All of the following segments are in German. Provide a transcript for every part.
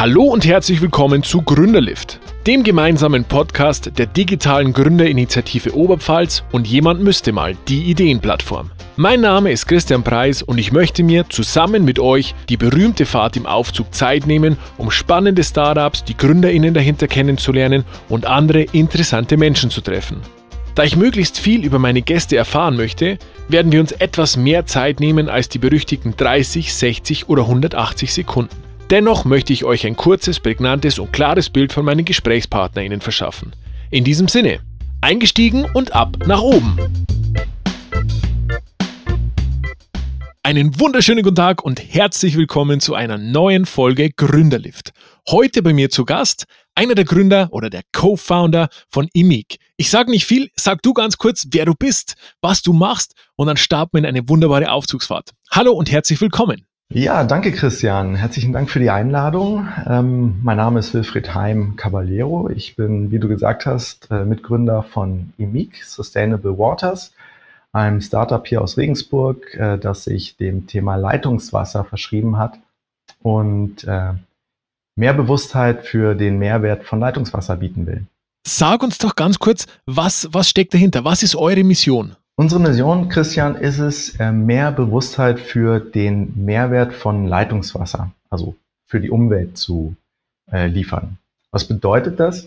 Hallo und herzlich willkommen zu Gründerlift, dem gemeinsamen Podcast der digitalen Gründerinitiative Oberpfalz und jemand müsste mal die Ideenplattform. Mein Name ist Christian Preis und ich möchte mir zusammen mit euch die berühmte Fahrt im Aufzug Zeit nehmen, um spannende Startups, die Gründerinnen dahinter kennenzulernen und andere interessante Menschen zu treffen. Da ich möglichst viel über meine Gäste erfahren möchte, werden wir uns etwas mehr Zeit nehmen als die berüchtigten 30, 60 oder 180 Sekunden. Dennoch möchte ich euch ein kurzes, prägnantes und klares Bild von meinen GesprächspartnerInnen verschaffen. In diesem Sinne, eingestiegen und ab nach oben! Einen wunderschönen guten Tag und herzlich willkommen zu einer neuen Folge Gründerlift. Heute bei mir zu Gast einer der Gründer oder der Co-Founder von IMIG. Ich sage nicht viel, sag du ganz kurz, wer du bist, was du machst und dann starten wir in eine wunderbare Aufzugsfahrt. Hallo und herzlich willkommen. Ja, danke Christian. Herzlichen Dank für die Einladung. Ähm, mein Name ist Wilfried Heim Caballero. Ich bin, wie du gesagt hast, äh, Mitgründer von EMIC, Sustainable Waters, einem Startup hier aus Regensburg, äh, das sich dem Thema Leitungswasser verschrieben hat und äh, mehr Bewusstheit für den Mehrwert von Leitungswasser bieten will. Sag uns doch ganz kurz, was, was steckt dahinter? Was ist eure Mission? Unsere Mission, Christian, ist es, äh, mehr Bewusstheit für den Mehrwert von Leitungswasser, also für die Umwelt zu äh, liefern. Was bedeutet das?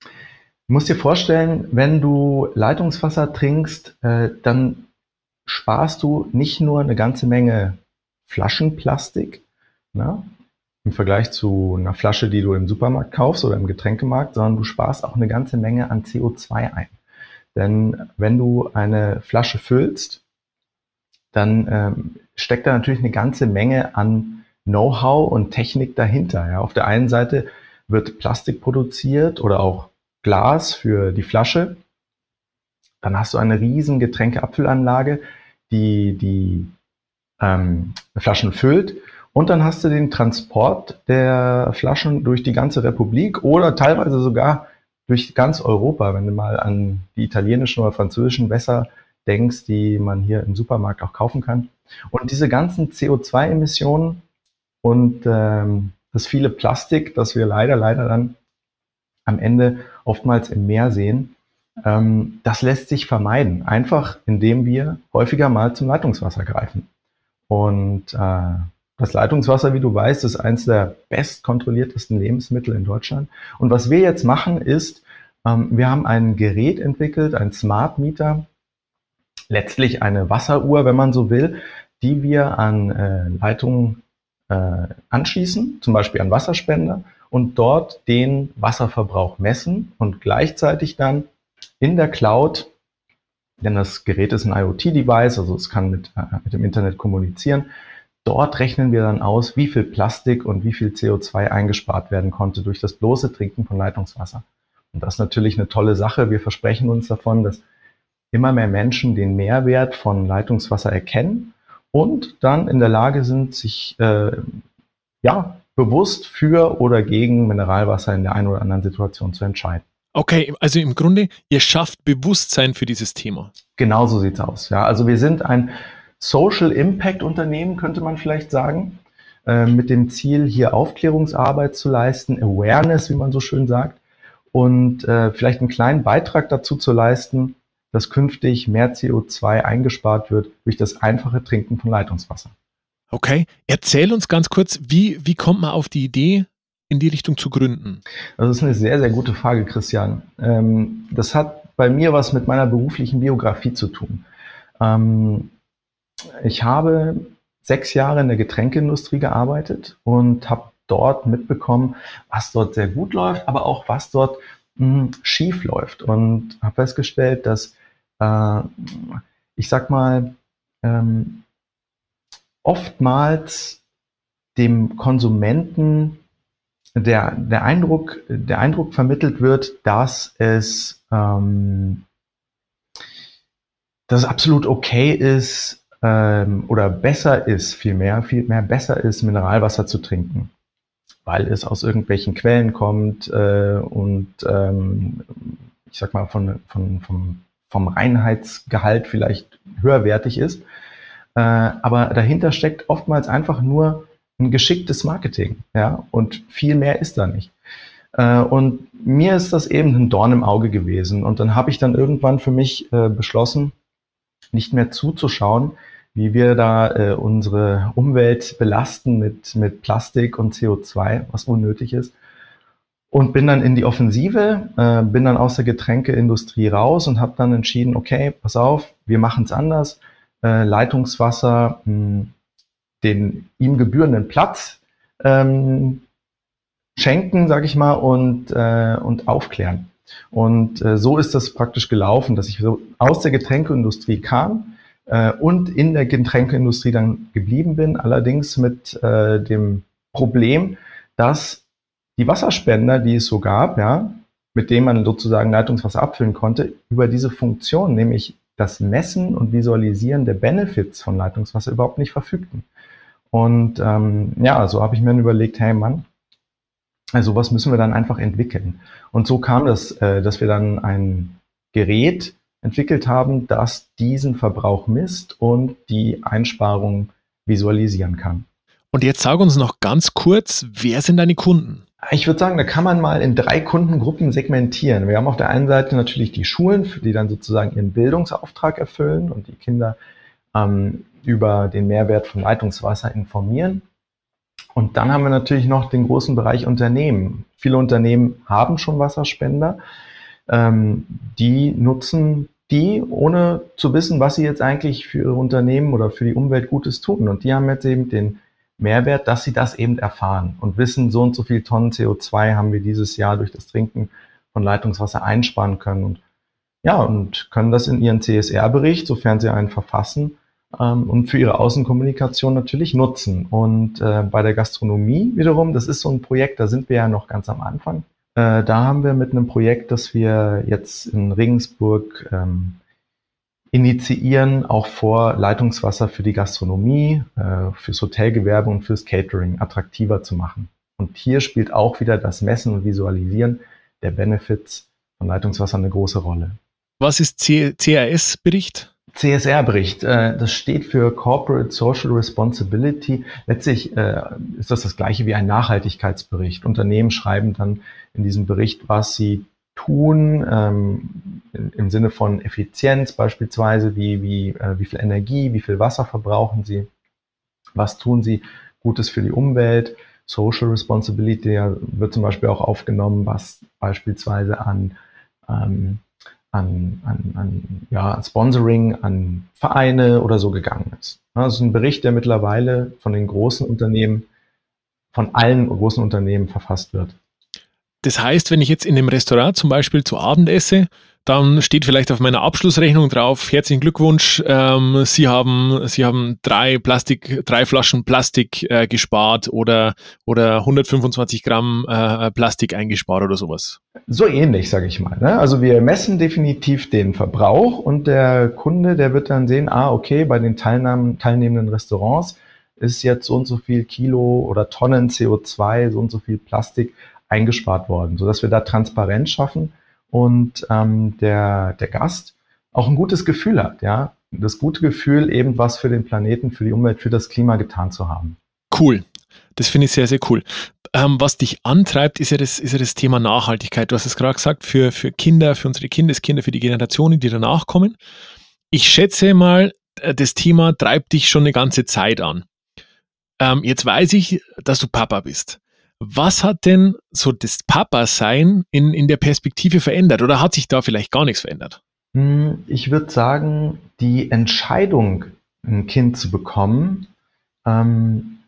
Du musst dir vorstellen, wenn du Leitungswasser trinkst, äh, dann sparst du nicht nur eine ganze Menge Flaschenplastik ne, im Vergleich zu einer Flasche, die du im Supermarkt kaufst oder im Getränkemarkt, sondern du sparst auch eine ganze Menge an CO2 ein. Denn wenn du eine Flasche füllst, dann ähm, steckt da natürlich eine ganze Menge an Know-how und Technik dahinter. Ja. Auf der einen Seite wird Plastik produziert oder auch Glas für die Flasche. Dann hast du eine riesen Getränkeabfüllanlage, die die ähm, Flaschen füllt. Und dann hast du den Transport der Flaschen durch die ganze Republik oder teilweise sogar durch ganz Europa, wenn du mal an die italienischen oder französischen Wässer denkst, die man hier im Supermarkt auch kaufen kann. Und diese ganzen CO2-Emissionen und ähm, das viele Plastik, das wir leider, leider dann am Ende oftmals im Meer sehen, ähm, das lässt sich vermeiden, einfach indem wir häufiger mal zum Leitungswasser greifen. Und äh, das Leitungswasser, wie du weißt, ist eines der bestkontrolliertesten Lebensmittel in Deutschland. Und was wir jetzt machen, ist, ähm, wir haben ein Gerät entwickelt, ein Smart Meter, letztlich eine Wasseruhr, wenn man so will, die wir an äh, Leitungen äh, anschließen, zum Beispiel an Wasserspender, und dort den Wasserverbrauch messen und gleichzeitig dann in der Cloud, denn das Gerät ist ein IoT-Device, also es kann mit, äh, mit dem Internet kommunizieren, Dort rechnen wir dann aus, wie viel Plastik und wie viel CO2 eingespart werden konnte durch das bloße Trinken von Leitungswasser. Und das ist natürlich eine tolle Sache. Wir versprechen uns davon, dass immer mehr Menschen den Mehrwert von Leitungswasser erkennen und dann in der Lage sind, sich äh, ja, bewusst für oder gegen Mineralwasser in der einen oder anderen Situation zu entscheiden. Okay, also im Grunde, ihr schafft Bewusstsein für dieses Thema. Genau so sieht's aus. Ja, also wir sind ein Social Impact Unternehmen, könnte man vielleicht sagen, äh, mit dem Ziel, hier Aufklärungsarbeit zu leisten, Awareness, wie man so schön sagt, und äh, vielleicht einen kleinen Beitrag dazu zu leisten, dass künftig mehr CO2 eingespart wird durch das einfache Trinken von Leitungswasser. Okay, erzähl uns ganz kurz, wie, wie kommt man auf die Idee, in die Richtung zu gründen? Das ist eine sehr, sehr gute Frage, Christian. Ähm, das hat bei mir was mit meiner beruflichen Biografie zu tun. Ich habe sechs Jahre in der Getränkeindustrie gearbeitet und habe dort mitbekommen, was dort sehr gut läuft, aber auch was dort mh, hm, schief läuft. Und habe festgestellt, dass äh, ich sag mal ähm, oftmals dem Konsumenten der, der, Eindruck, der Eindruck vermittelt wird, dass es, ähm, dass es absolut okay ist, ähm, oder besser ist, viel mehr, viel mehr besser ist, Mineralwasser zu trinken, weil es aus irgendwelchen Quellen kommt äh, und ähm, ich sag mal von, von, vom, vom Reinheitsgehalt vielleicht höherwertig ist. Äh, aber dahinter steckt oftmals einfach nur ein geschicktes Marketing, ja, und viel mehr ist da nicht. Äh, und mir ist das eben ein Dorn im Auge gewesen. Und dann habe ich dann irgendwann für mich äh, beschlossen, nicht mehr zuzuschauen, wie wir da äh, unsere Umwelt belasten mit, mit Plastik und CO2, was unnötig ist. Und bin dann in die Offensive, äh, bin dann aus der Getränkeindustrie raus und habe dann entschieden, okay, pass auf, wir machen es anders. Äh, Leitungswasser, mh, hm, den ihm gebührenden Platz ähm, schenken, sage ich mal, und, äh, und aufklären. Und äh, so ist das praktisch gelaufen, dass ich so aus der Getränkeindustrie kam äh, und in der Getränkeindustrie dann geblieben bin, allerdings mit äh, dem Problem, dass die Wasserspender, die es so gab, ja, mit denen man sozusagen Leitungswasser abfüllen konnte, über diese Funktion, nämlich das Messen und Visualisieren der Benefits von Leitungswasser überhaupt nicht verfügten. Und ähm, ja, so habe ich mir dann überlegt, hey Mann, also was müssen wir dann einfach entwickeln. Und so kam das, äh, dass wir dann ein Gerät entwickelt haben, das diesen Verbrauch misst und die Einsparung visualisieren kann. Und jetzt sag uns noch ganz kurz, wer sind deine Kunden? Ich würde sagen, da kann man mal in drei Kundengruppen segmentieren. Wir haben auf der einen Seite natürlich die Schulen, die dann sozusagen ihren Bildungsauftrag erfüllen und die Kinder ähm, über den Mehrwert von Leitungswasser informieren. Und dann haben wir natürlich noch den großen Bereich Unternehmen. Viele Unternehmen haben schon Wasserspender. Ähm, die nutzen die, ohne zu wissen, was sie jetzt eigentlich für ihre Unternehmen oder für die Umwelt Gutes tun. Und die haben jetzt eben den Mehrwert, dass sie das eben erfahren und wissen, so und so viel Tonnen CO2 haben wir dieses Jahr durch das Trinken von Leitungswasser einsparen können. Und ja, und können das in ihren CSR-Bericht, sofern sie einen verfassen, ähm, und für ihre Außenkommunikation natürlich nutzen. Und äh, bei der Gastronomie wiederum, das ist so ein Projekt, da sind wir ja noch ganz am Anfang. Äh, da haben wir mit einem Projekt, das wir jetzt in Regensburg ähm, initiieren, auch vor, Leitungswasser für die Gastronomie, äh, fürs Hotelgewerbe und fürs Catering attraktiver zu machen. Und hier spielt auch wieder das Messen und Visualisieren der Benefits von Leitungswasser eine große Rolle. Was ist CRS-Bericht? CSR-Bericht, äh, das steht für Corporate Social Responsibility. Letztlich äh, ist das das gleiche wie ein Nachhaltigkeitsbericht. Unternehmen schreiben dann in diesem Bericht, was sie tun, ähm, im Sinne von Effizienz beispielsweise, wie, wie, äh, wie viel Energie, wie viel Wasser verbrauchen sie, was tun sie Gutes für die Umwelt. Social Responsibility wird zum Beispiel auch aufgenommen, was beispielsweise an ähm, an, an, an, ja, Sponsoring, an Vereine oder so gegangen ist. Das ist ein Bericht, der mittlerweile von den großen Unternehmen, von allen großen Unternehmen verfasst wird. Das heißt, wenn ich jetzt in einem Restaurant zum Beispiel zu Abend esse, dann steht vielleicht auf meiner Abschlussrechnung drauf, herzlichen Glückwunsch, ähm, Sie haben, Sie haben drei Plastik, drei Flaschen Plastik äh, gespart oder, oder 125 Gramm äh, Plastik eingespart oder sowas. So ähnlich, sage ich mal. Ne? Also wir messen definitiv den Verbrauch und der Kunde, der wird dann sehen, ah, okay, bei den Teilnahmen, teilnehmenden Restaurants ist jetzt so und so viel Kilo oder Tonnen CO2, so und so viel Plastik eingespart worden, sodass wir da Transparenz schaffen und ähm, der, der Gast auch ein gutes Gefühl hat, ja. Das gute Gefühl, eben was für den Planeten, für die Umwelt, für das Klima getan zu haben. Cool. Das finde ich sehr, sehr cool. Ähm, was dich antreibt, ist ja, das, ist ja das Thema Nachhaltigkeit. Du hast es gerade gesagt, für, für Kinder, für unsere Kindeskinder, für die Generationen, die danach kommen. Ich schätze mal, äh, das Thema treibt dich schon eine ganze Zeit an. Ähm, jetzt weiß ich, dass du Papa bist. Was hat denn so das Papa-Sein in, in der Perspektive verändert oder hat sich da vielleicht gar nichts verändert? Hm, ich würde sagen, die Entscheidung, ein Kind zu bekommen, ähm,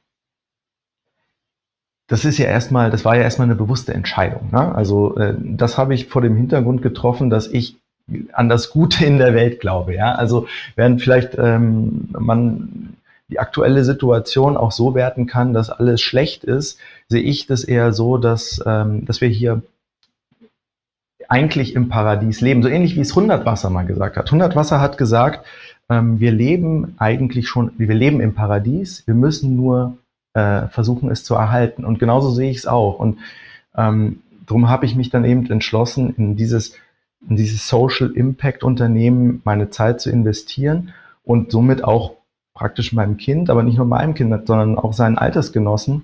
das ist ja erstmal, das war ja erstmal eine bewusste Entscheidung. Ne? Also äh, das habe ich vor dem Hintergrund getroffen, dass ich an das Gute in der Welt glaube. Ja, also während vielleicht ähm, man die aktuelle Situation auch so werten kann, dass alles schlecht ist, sehe ich das eher so, dass, ähm, dass wir hier eigentlich im Paradies leben. So ähnlich wie es Hundertwasser mal gesagt hat. Hundertwasser hat gesagt, ähm, wir leben eigentlich schon, wir leben im Paradies, wir müssen nur äh, versuchen, es zu erhalten. Und genauso sehe ich es auch. Und ähm, darum habe ich mich dann eben entschlossen, in dieses, in dieses Social Impact Unternehmen meine Zeit zu investieren und somit auch praktisch meinem Kind, aber nicht nur meinem Kind, sondern auch seinen Altersgenossen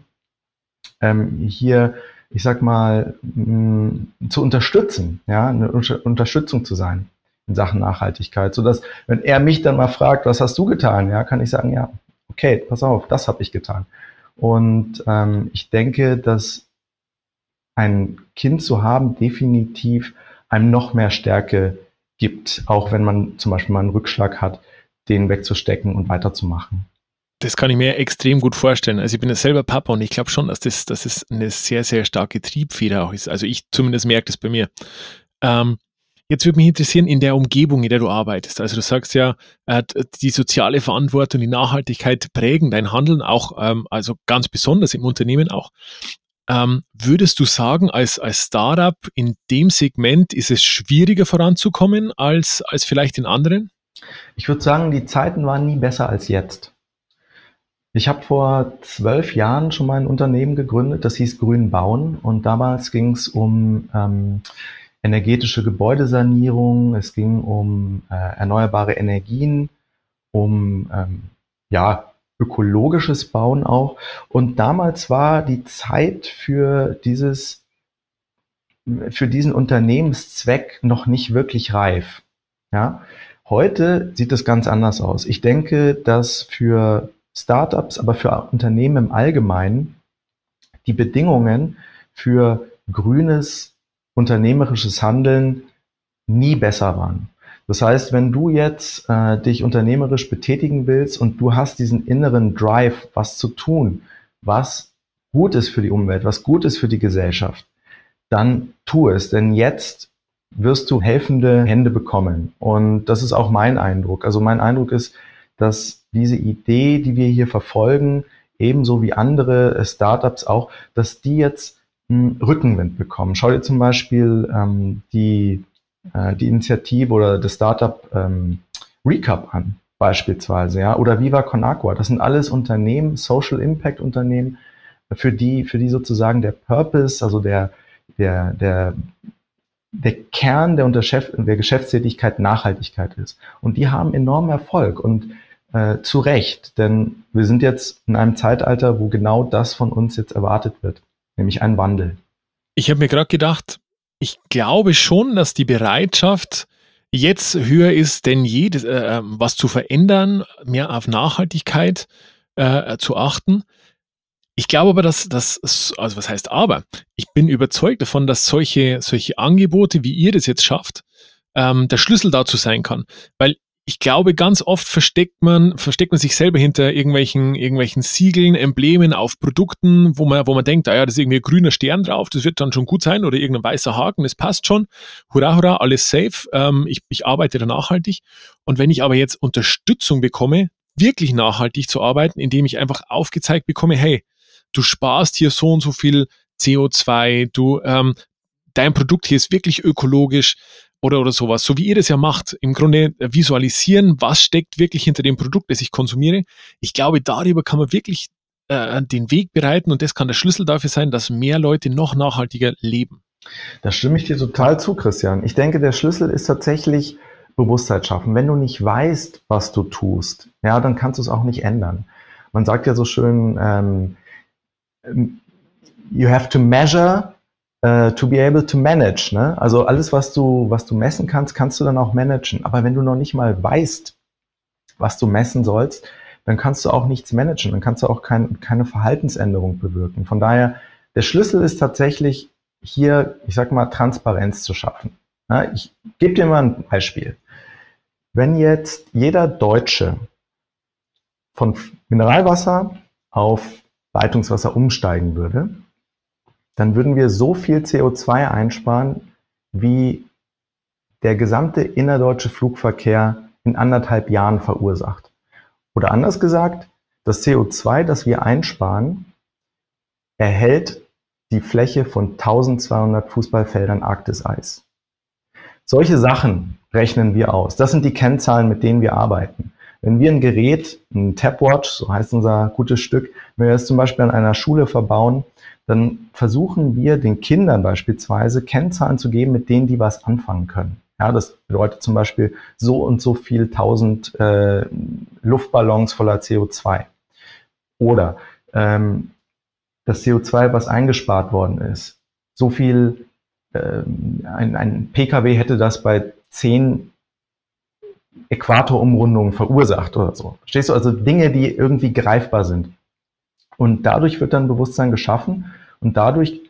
ähm, hier, ich sag mal, mh, zu unterstützen, ja, eine Unterstützung zu sein in Sachen Nachhaltigkeit, sodass, wenn er mich dann mal fragt, was hast du getan, ja, kann ich sagen, ja, okay, pass auf, das habe ich getan. Und ähm, ich denke, dass ein Kind zu haben definitiv einem noch mehr Stärke gibt, auch wenn man zum Beispiel mal einen Rückschlag hat, den wegzustecken und weiterzumachen. Das kann ich mir extrem gut vorstellen. Also ich bin ja selber Papa und ich glaube schon, dass das, dass das eine sehr, sehr starke Triebfeder auch ist. Also ich zumindest merke das bei mir. Ähm, Jetzt würde mich interessieren, in der Umgebung, in der du arbeitest. Also du sagst ja, äh, die soziale Verantwortung, die Nachhaltigkeit prägen dein Handeln auch, ähm, also ganz besonders im Unternehmen auch. Ähm, würdest du sagen, als, als Startup in dem Segment ist es schwieriger voranzukommen als, als vielleicht in anderen? Ich würde sagen, die Zeiten waren nie besser als jetzt. Ich habe vor zwölf Jahren schon mal ein Unternehmen gegründet, das hieß Grün Bauen und damals ging es um ähm, energetische Gebäudesanierung, es ging um äh, erneuerbare Energien, um ähm, ja, ökologisches Bauen auch. Und damals war die Zeit für dieses, für diesen Unternehmenszweck noch nicht wirklich reif. Ja, heute sieht es ganz anders aus. Ich denke, dass für Startups, aber für Unternehmen im Allgemeinen die Bedingungen für grünes unternehmerisches Handeln nie besser waren. Das heißt, wenn du jetzt äh, dich unternehmerisch betätigen willst und du hast diesen inneren Drive, was zu tun, was gut ist für die Umwelt, was gut ist für die Gesellschaft, dann tu es, denn jetzt wirst du helfende Hände bekommen. Und das ist auch mein Eindruck. Also mein Eindruck ist, dass diese Idee, die wir hier verfolgen, ebenso wie andere Startups auch, dass die jetzt einen Rückenwind bekommen. Schau dir zum Beispiel ähm, die, äh, die Initiative oder das Startup ähm, Recap an, beispielsweise, ja, oder Viva Con Agua. Das sind alles Unternehmen, Social Impact Unternehmen, für die, für die sozusagen der Purpose, also der, der, der, der Kern der, der Geschäftstätigkeit Nachhaltigkeit ist. Und die haben enormen Erfolg und äh, zu Recht, denn wir sind jetzt in einem Zeitalter, wo genau das von uns jetzt erwartet wird nämlich ein Wandel. Ich habe mir gerade gedacht, ich glaube schon, dass die Bereitschaft jetzt höher ist denn je, äh, ähm, was zu verändern, mehr auf Nachhaltigkeit äh, zu achten. Ich glaube aber, dass das, also was heißt aber? Ich bin überzeugt davon, dass solche, solche Angebote, wie ihr das jetzt schafft, ähm, der Schlüssel dazu sein kann. Weil ich glaube, ganz oft versteckt man, versteckt man sich selber hinter irgendwelchen, irgendwelchen Siegeln, Emblemen auf Produkten, wo man, wo man denkt, ah ja, das ist irgendwie ein grüner Stern drauf, das wird dann schon gut sein oder irgendein weißer Haken, das passt schon. Hurra, hurra, alles safe. Ähm, ich, ich arbeite da nachhaltig. Und wenn ich aber jetzt Unterstützung bekomme, wirklich nachhaltig zu arbeiten, indem ich einfach aufgezeigt bekomme, hey, du sparst hier so und so viel CO2, du, ähm, dein Produkt hier ist wirklich ökologisch, oder, oder sowas, so wie ihr das ja macht, im Grunde visualisieren, was steckt wirklich hinter dem Produkt, das ich konsumiere. Ich glaube, darüber kann man wirklich äh, den Weg bereiten und das kann der Schlüssel dafür sein, dass mehr Leute noch nachhaltiger leben. Da stimme ich dir total zu, Christian. Ich denke, der Schlüssel ist tatsächlich Bewusstsein schaffen. Wenn du nicht weißt, was du tust, ja, dann kannst du es auch nicht ändern. Man sagt ja so schön, ähm, you have to measure äh, to be able to manage. Ne? Also alles, was du, was du messen kannst, kannst du dann auch managen. Aber wenn du noch nicht mal weißt, was du messen sollst, dann kannst du auch nichts managen, dann kannst du auch kein, keine Verhaltensänderung bewirken. Von daher, der Schlüssel ist tatsächlich hier, ich sag mal, Transparenz zu schaffen. Ja, ich gebe dir mal ein Beispiel. Wenn jetzt jeder Deutsche von Mineralwasser auf Leitungswasser umsteigen würde, dann würden wir so viel CO2 einsparen, wie der gesamte innerdeutsche Flugverkehr in anderthalb Jahren verursacht. Oder anders gesagt, das CO2, das wir einsparen, erhält die Fläche von 1200 Fußballfeldern Arktiseis. Solche Sachen rechnen wir aus. Das sind die Kennzahlen, mit denen wir arbeiten. Wenn wir ein Gerät, ein Tapwatch, so heißt unser gutes Stück, wenn wir es zum Beispiel an einer Schule verbauen, dann versuchen wir den Kindern beispielsweise Kennzahlen zu geben, mit denen die was anfangen können. Ja, das bedeutet zum Beispiel so und so viel tausend äh, Luftballons voller CO2. Oder ähm, das CO2, was eingespart worden ist, so viel, ähm, ein, ein Pkw hätte das bei zehn Äquatorumrundungen verursacht oder so. Verstehst du? Also Dinge, die irgendwie greifbar sind. Und dadurch wird dann Bewusstsein geschaffen und dadurch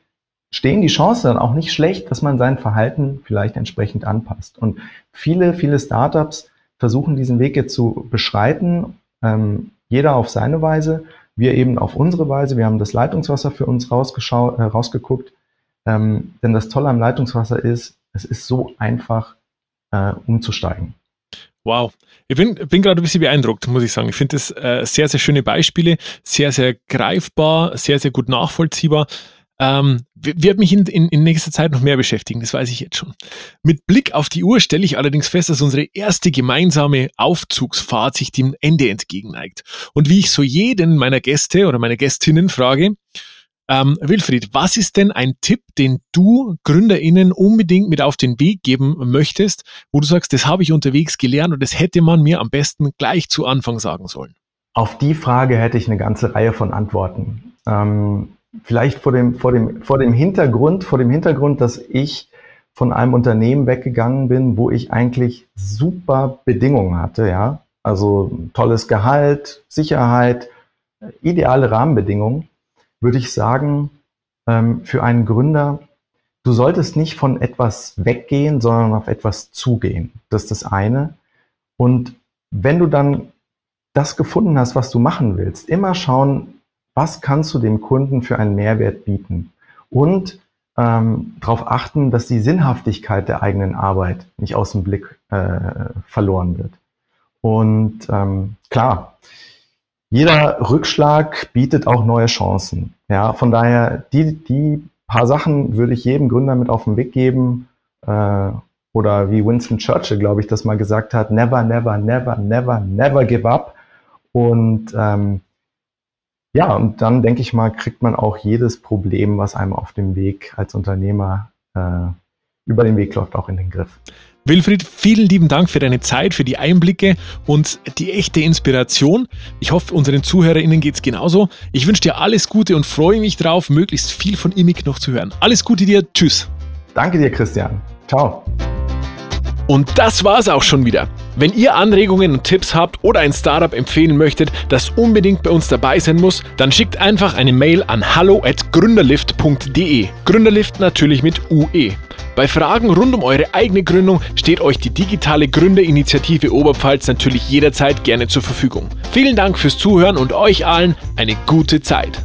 stehen die Chancen dann auch nicht schlecht, dass man sein Verhalten vielleicht entsprechend anpasst. Und viele, viele Startups versuchen diesen Weg jetzt zu beschreiten, ähm, jeder auf seine Weise, wir eben auf unsere Weise. Wir haben das Leitungswasser für uns rausgeschaut, äh, rausgeguckt. Ähm, denn das Tolle am Leitungswasser ist, es ist so einfach äh, umzusteigen. Wow. Ich bin, bin gerade ein bisschen beeindruckt, muss ich sagen. Ich finde das äh, sehr, sehr schöne Beispiele, sehr, sehr greifbar, sehr, sehr gut nachvollziehbar. Ähm, wird mich in, in, in nächster Zeit noch mehr beschäftigen, das weiß ich jetzt schon. Mit Blick auf die Uhr stelle ich allerdings fest, dass unsere erste gemeinsame Aufzugsfahrt sich dem Ende entgegenneigt. Und wie ich so jeden meiner Gäste oder meine Gästinnen frage, ähm, Wilfried, was ist denn ein Tipp, den du GründerInnen unbedingt mit auf den Weg geben möchtest, wo du sagst, das habe ich unterwegs gelernt und das hätte man mir am besten gleich zu Anfang sagen sollen? Auf die Frage hätte ich eine ganze Reihe von Antworten. Ähm, vielleicht vor dem, vor dem, vor dem Hintergrund, vor dem Hintergrund, dass ich von einem Unternehmen weggegangen bin, wo ich eigentlich super Bedingungen hatte, ja. Also tolles Gehalt, Sicherheit, ideale Rahmenbedingungen, würde ich sagen, ähm, für einen Gründer, du solltest nicht von etwas weggehen, sondern auf etwas zugehen. Das ist das eine. Und wenn du dann das gefunden hast, was du machen willst, immer schauen, was kannst du dem Kunden für einen Mehrwert bieten? Und ähm, darauf achten, dass die Sinnhaftigkeit der eigenen Arbeit nicht aus dem Blick äh, verloren wird. Und ähm, klar, jeder Rückschlag bietet auch neue Chancen. Ja, von daher, die, die paar Sachen würde ich jedem Gründer mit auf den Weg geben. Äh, oder wie Winston Churchill, glaube ich, das mal gesagt hat, never, never, never, never, never give up. Und ähm, ja, und dann denke ich mal, kriegt man auch jedes Problem, was einem auf dem Weg als Unternehmer äh, über den Weg läuft, auch in den Griff. Wilfried, vielen lieben Dank für deine Zeit, für die Einblicke und die echte Inspiration. Ich hoffe, unseren ZuhörerInnen geht es genauso. Ich wünsche dir alles Gute und freue mich drauf, möglichst viel von Imik noch zu hören. Alles Gute dir. Tschüss. Danke dir, Christian. Ciao. Und das war's auch schon wieder. Wenn ihr Anregungen und Tipps habt oder ein Startup empfehlen möchtet, das unbedingt bei uns dabei sein muss, dann schickt einfach eine Mail an hallo@gründerlift.de. Gründerlift natürlich mit UE. Bei Fragen rund um eure eigene Gründung steht euch die digitale Gründerinitiative Oberpfalz natürlich jederzeit gerne zur Verfügung. Vielen Dank fürs Zuhören und euch allen eine gute Zeit.